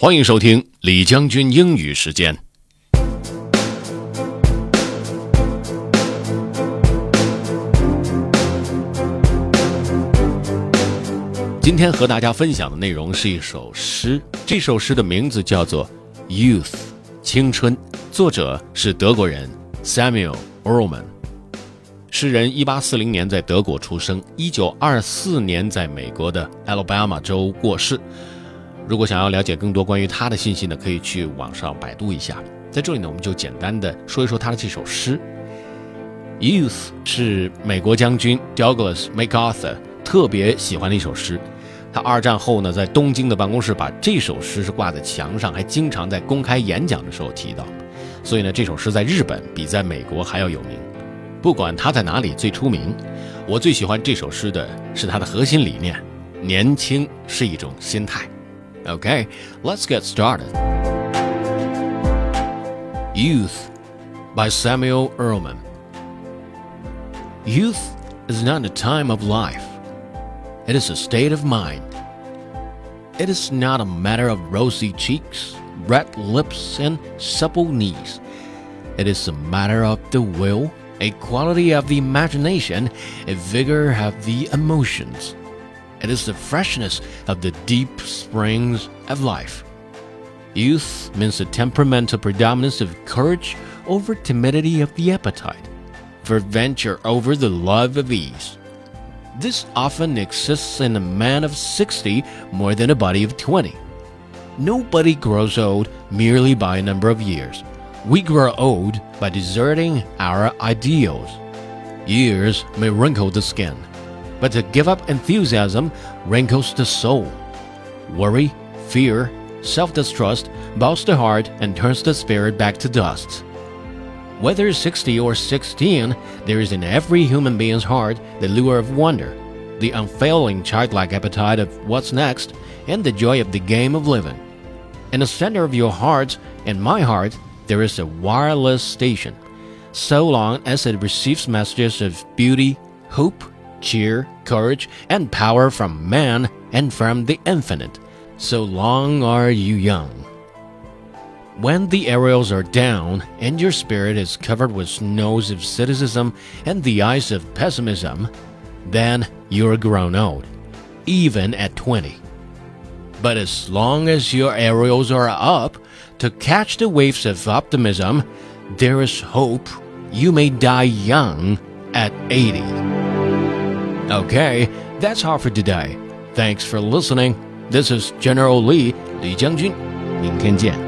欢迎收听李将军英语时间。今天和大家分享的内容是一首诗，这首诗的名字叫做《Youth》，青春，作者是德国人 Samuel Ehrman。诗人一八四零年在德国出生，一九二四年在美国的 Alabama 州过世。如果想要了解更多关于他的信息呢，可以去网上百度一下。在这里呢，我们就简单的说一说他的这首诗。Youth 是美国将军 Douglas MacArthur 特别喜欢的一首诗。他二战后呢，在东京的办公室把这首诗是挂在墙上，还经常在公开演讲的时候提到。所以呢，这首诗在日本比在美国还要有名。不管他在哪里最出名，我最喜欢这首诗的是它的核心理念：年轻是一种心态。Okay, let's get started. Youth by Samuel Ullman. Youth is not a time of life, it is a state of mind. It is not a matter of rosy cheeks, red lips, and supple knees. It is a matter of the will, a quality of the imagination, a vigor of the emotions. It is the freshness of the deep springs of life. Youth means the temperamental predominance of courage over timidity of the appetite, for venture over the love of ease. This often exists in a man of 60 more than a body of 20. Nobody grows old merely by a number of years. We grow old by deserting our ideals. Years may wrinkle the skin, but to give up enthusiasm wrinkles the soul. Worry, fear, self distrust bows the heart and turns the spirit back to dust. Whether 60 or 16, there is in every human being's heart the lure of wonder, the unfailing childlike appetite of what's next, and the joy of the game of living. In the center of your heart and my heart, there is a wireless station. So long as it receives messages of beauty, hope, cheer, courage, and power from man and from the infinite. So long are you young. When the aerials are down and your spirit is covered with snows of cynicism and the ice of pessimism, then you're grown old, even at 20. But as long as your aerials are up to catch the waves of optimism, there is hope you may die young at 80. Okay, that's all for today. Thanks for listening. This is General Lee, 李将军。明天见。